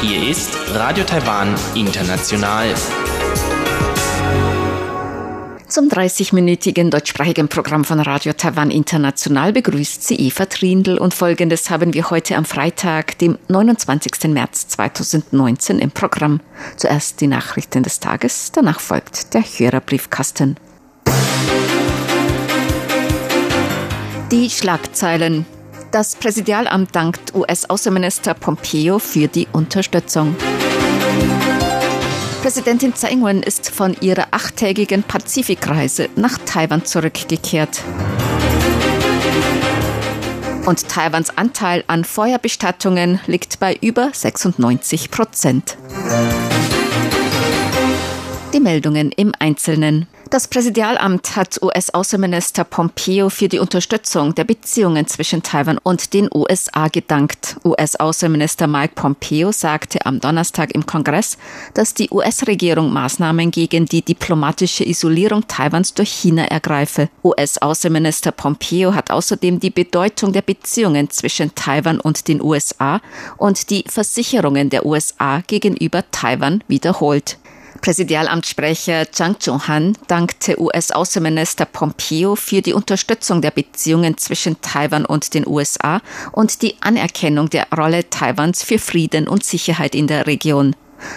Hier ist Radio Taiwan International. Zum 30-minütigen deutschsprachigen Programm von Radio Taiwan International begrüßt sie Eva Trindl und folgendes haben wir heute am Freitag, dem 29. März 2019 im Programm. Zuerst die Nachrichten des Tages, danach folgt der Hörerbriefkasten. Die Schlagzeilen. Das Präsidialamt dankt US-Außenminister Pompeo für die Unterstützung. Präsidentin Tsai Ing-wen ist von ihrer achttägigen Pazifikreise nach Taiwan zurückgekehrt. Und Taiwans Anteil an Feuerbestattungen liegt bei über 96 Prozent. Die Meldungen im Einzelnen. Das Präsidialamt hat US-Außenminister Pompeo für die Unterstützung der Beziehungen zwischen Taiwan und den USA gedankt. US-Außenminister Mike Pompeo sagte am Donnerstag im Kongress, dass die US-Regierung Maßnahmen gegen die diplomatische Isolierung Taiwans durch China ergreife. US-Außenminister Pompeo hat außerdem die Bedeutung der Beziehungen zwischen Taiwan und den USA und die Versicherungen der USA gegenüber Taiwan wiederholt. Präsidialamtssprecher Zhang Zhonghan dankte US-Außenminister Pompeo für die Unterstützung der Beziehungen zwischen Taiwan und den USA und die Anerkennung der Rolle Taiwans für Frieden und Sicherheit in der Region.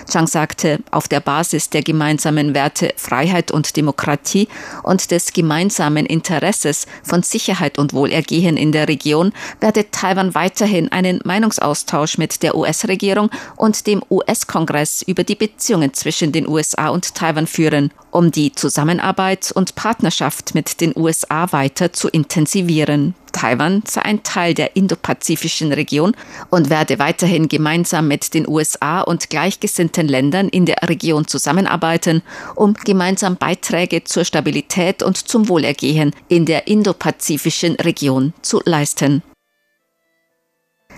Chang sagte, auf der Basis der gemeinsamen Werte Freiheit und Demokratie und des gemeinsamen Interesses von Sicherheit und Wohlergehen in der Region werde Taiwan weiterhin einen Meinungsaustausch mit der US-Regierung und dem US-Kongress über die Beziehungen zwischen den USA und Taiwan führen, um die Zusammenarbeit und Partnerschaft mit den USA weiter zu intensivieren. Taiwan sei ein Teil der indopazifischen Region und werde weiterhin gemeinsam mit den USA und gleichgesinnten Ländern in der Region zusammenarbeiten, um gemeinsam Beiträge zur Stabilität und zum Wohlergehen in der indopazifischen Region zu leisten.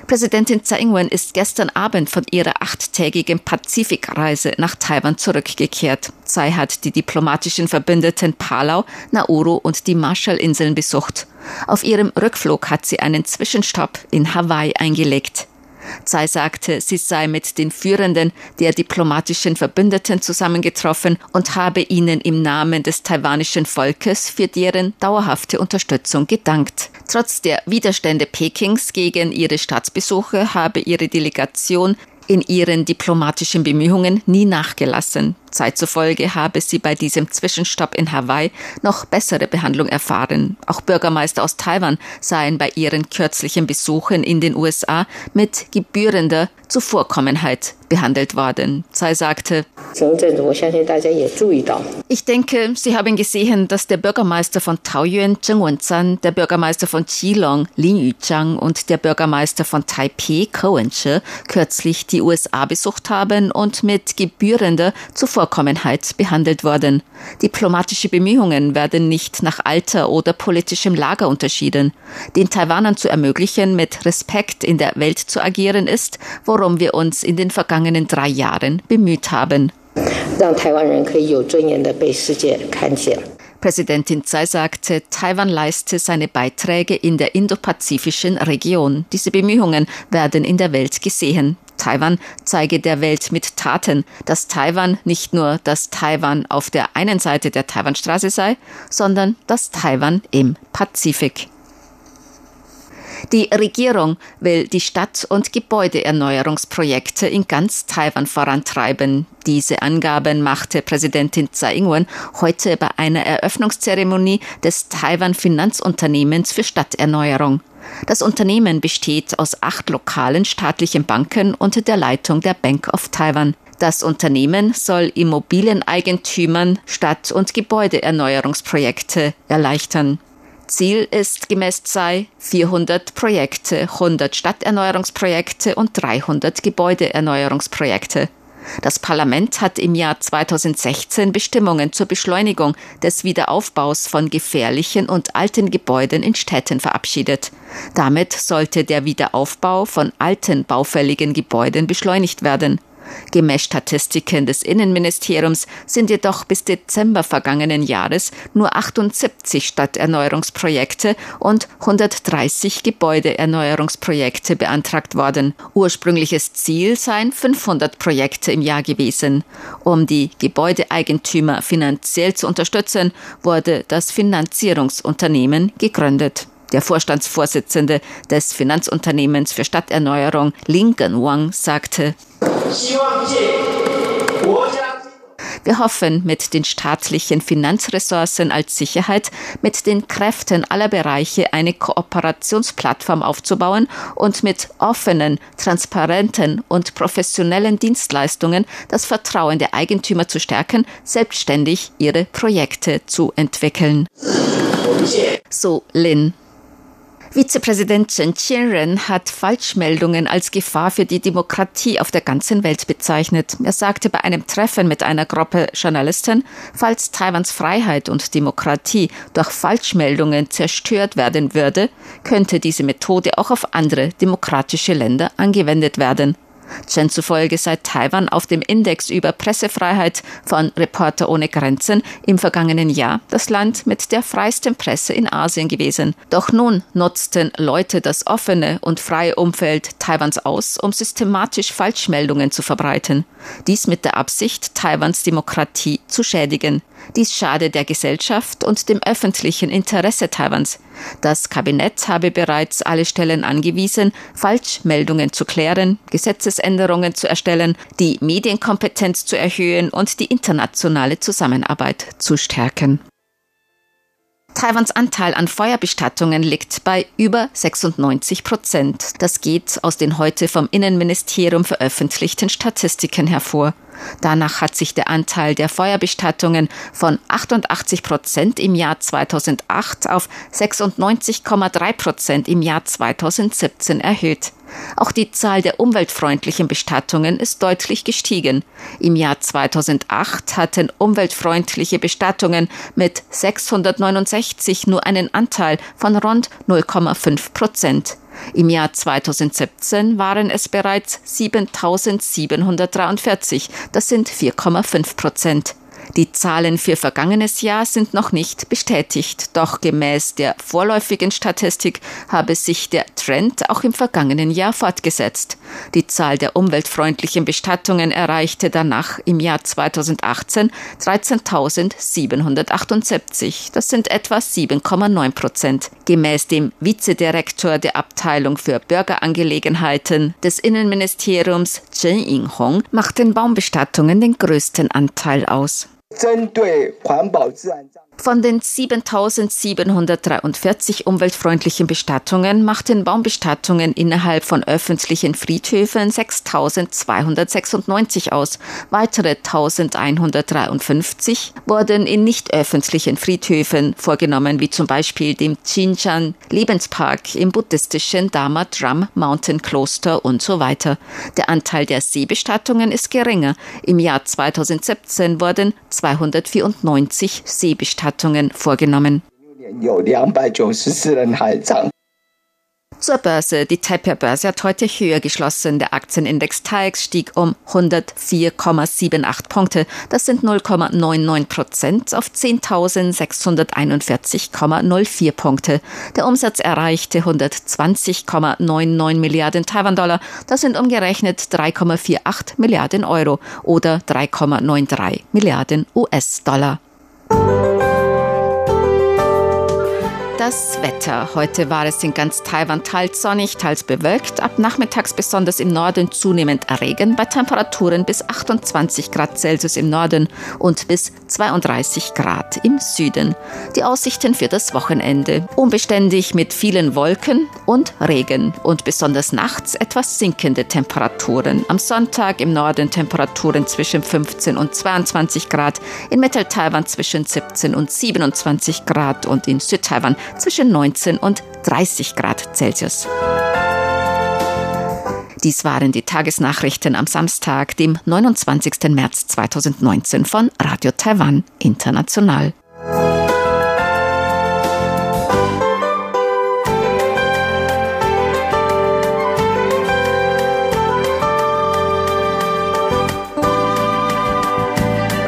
Präsidentin Tsai Ing-wen ist gestern Abend von ihrer achttägigen Pazifikreise nach Taiwan zurückgekehrt. Tsai hat die diplomatischen Verbündeten Palau, Nauru und die Marshallinseln besucht. Auf ihrem Rückflug hat sie einen Zwischenstopp in Hawaii eingelegt. Tsai sagte, sie sei mit den Führenden der diplomatischen Verbündeten zusammengetroffen und habe ihnen im Namen des taiwanischen Volkes für deren dauerhafte Unterstützung gedankt. Trotz der Widerstände Pekings gegen ihre Staatsbesuche habe ihre Delegation in ihren diplomatischen Bemühungen nie nachgelassen. Zeit zufolge habe sie bei diesem Zwischenstopp in Hawaii noch bessere Behandlung erfahren. Auch Bürgermeister aus Taiwan seien bei ihren kürzlichen Besuchen in den USA mit gebührender Zuvorkommenheit behandelt worden. Tsai sagte, ich denke, Sie haben gesehen, dass der Bürgermeister von Taoyuan, Zheng Wenzan, der Bürgermeister von Qilong, Lin Yuzhang und der Bürgermeister von Taipei, Ko Wen-che, kürzlich die USA besucht haben und mit gebührender Zuvorkommenheit behandelt worden. Diplomatische Bemühungen werden nicht nach Alter oder politischem Lager unterschieden. Den Taiwanern zu ermöglichen, mit Respekt in der Welt zu agieren, ist, worum wir uns in den vergangenen drei Jahren bemüht haben. Präsidentin Tsai sagte, Taiwan leiste seine Beiträge in der indopazifischen Region. Diese Bemühungen werden in der Welt gesehen. Taiwan zeige der Welt mit Taten, dass Taiwan nicht nur das Taiwan auf der einen Seite der Taiwanstraße sei, sondern das Taiwan im Pazifik. Die Regierung will die Stadt- und Gebäudeerneuerungsprojekte in ganz Taiwan vorantreiben. Diese Angaben machte Präsidentin Tsai Ing-wen heute bei einer Eröffnungszeremonie des Taiwan Finanzunternehmens für Stadterneuerung. Das Unternehmen besteht aus acht lokalen staatlichen Banken unter der Leitung der Bank of Taiwan. Das Unternehmen soll Immobilieneigentümern Stadt- und Gebäudeerneuerungsprojekte erleichtern. Ziel ist gemäß ZEI 400 Projekte, 100 Stadterneuerungsprojekte und 300 Gebäudeerneuerungsprojekte. Das Parlament hat im Jahr 2016 Bestimmungen zur Beschleunigung des Wiederaufbaus von gefährlichen und alten Gebäuden in Städten verabschiedet. Damit sollte der Wiederaufbau von alten baufälligen Gebäuden beschleunigt werden. Gemäß Statistiken des Innenministeriums sind jedoch bis Dezember vergangenen Jahres nur 78 Stadterneuerungsprojekte und 130 Gebäudeerneuerungsprojekte beantragt worden. Ursprüngliches Ziel seien 500 Projekte im Jahr gewesen. Um die Gebäudeeigentümer finanziell zu unterstützen, wurde das Finanzierungsunternehmen gegründet. Der Vorstandsvorsitzende des Finanzunternehmens für Stadterneuerung, Lincoln Wang, sagte, wir hoffen, mit den staatlichen Finanzressourcen als Sicherheit, mit den Kräften aller Bereiche eine Kooperationsplattform aufzubauen und mit offenen, transparenten und professionellen Dienstleistungen das Vertrauen der Eigentümer zu stärken, selbstständig ihre Projekte zu entwickeln. So Lin. Vizepräsident Chen Qianren hat Falschmeldungen als Gefahr für die Demokratie auf der ganzen Welt bezeichnet. Er sagte bei einem Treffen mit einer Gruppe Journalisten, falls Taiwans Freiheit und Demokratie durch Falschmeldungen zerstört werden würde, könnte diese Methode auch auf andere demokratische Länder angewendet werden. Chen zufolge sei Taiwan auf dem Index über Pressefreiheit von Reporter ohne Grenzen im vergangenen Jahr das Land mit der freiesten Presse in Asien gewesen. Doch nun nutzten Leute das offene und freie Umfeld Taiwans aus, um systematisch Falschmeldungen zu verbreiten. Dies mit der Absicht, Taiwans Demokratie zu schädigen. Dies schade der Gesellschaft und dem öffentlichen Interesse Taiwans. Das Kabinett habe bereits alle Stellen angewiesen, Falschmeldungen zu klären, Gesetzesänderungen zu erstellen, die Medienkompetenz zu erhöhen und die internationale Zusammenarbeit zu stärken. Taiwans Anteil an Feuerbestattungen liegt bei über 96 Prozent. Das geht aus den heute vom Innenministerium veröffentlichten Statistiken hervor. Danach hat sich der Anteil der Feuerbestattungen von 88 Prozent im Jahr 2008 auf 96,3 Prozent im Jahr 2017 erhöht. Auch die Zahl der umweltfreundlichen Bestattungen ist deutlich gestiegen. Im Jahr 2008 hatten umweltfreundliche Bestattungen mit 669 nur einen Anteil von rund 0,5 Prozent. Im Jahr 2017 waren es bereits 7743. Das sind 4,5 Prozent. Die Zahlen für vergangenes Jahr sind noch nicht bestätigt, doch gemäß der vorläufigen Statistik habe sich der Trend auch im vergangenen Jahr fortgesetzt. Die Zahl der umweltfreundlichen Bestattungen erreichte danach im Jahr 2018 13.778. Das sind etwa 7,9 Prozent. Gemäß dem Vizedirektor der Abteilung für Bürgerangelegenheiten des Innenministeriums Chen Yinghong machten Baumbestattungen den größten Anteil aus. 针对环保自然葬。 Von den 7743 umweltfreundlichen Bestattungen machten Baumbestattungen innerhalb von öffentlichen Friedhöfen 6296 aus. Weitere 1153 wurden in nicht öffentlichen Friedhöfen vorgenommen, wie zum Beispiel dem Chinchan Lebenspark im buddhistischen Dharma Drum Mountain Kloster und so weiter. Der Anteil der Seebestattungen ist geringer. Im Jahr 2017 wurden 294 Seebestattungen Bestattungen vorgenommen. Zur Börse. Die Taipei-Börse hat heute höher geschlossen. Der Aktienindex TAIX stieg um 104,78 Punkte. Das sind 0,99 Prozent auf 10.641,04 Punkte. Der Umsatz erreichte 120,99 Milliarden Taiwan-Dollar. Das sind umgerechnet 3,48 Milliarden Euro oder 3,93 Milliarden US-Dollar. Das Wetter. Heute war es in ganz Taiwan teils sonnig, teils bewölkt. Ab nachmittags besonders im Norden zunehmend Regen bei Temperaturen bis 28 Grad Celsius im Norden und bis 32 Grad im Süden. Die Aussichten für das Wochenende. Unbeständig mit vielen Wolken und Regen und besonders nachts etwas sinkende Temperaturen. Am Sonntag im Norden Temperaturen zwischen 15 und 22 Grad, in Mittel-Taiwan zwischen 17 und 27 Grad und in Südtaiwan zwischen 19 und 30 Grad Celsius. Dies waren die Tagesnachrichten am Samstag, dem 29. März 2019 von Radio Taiwan International.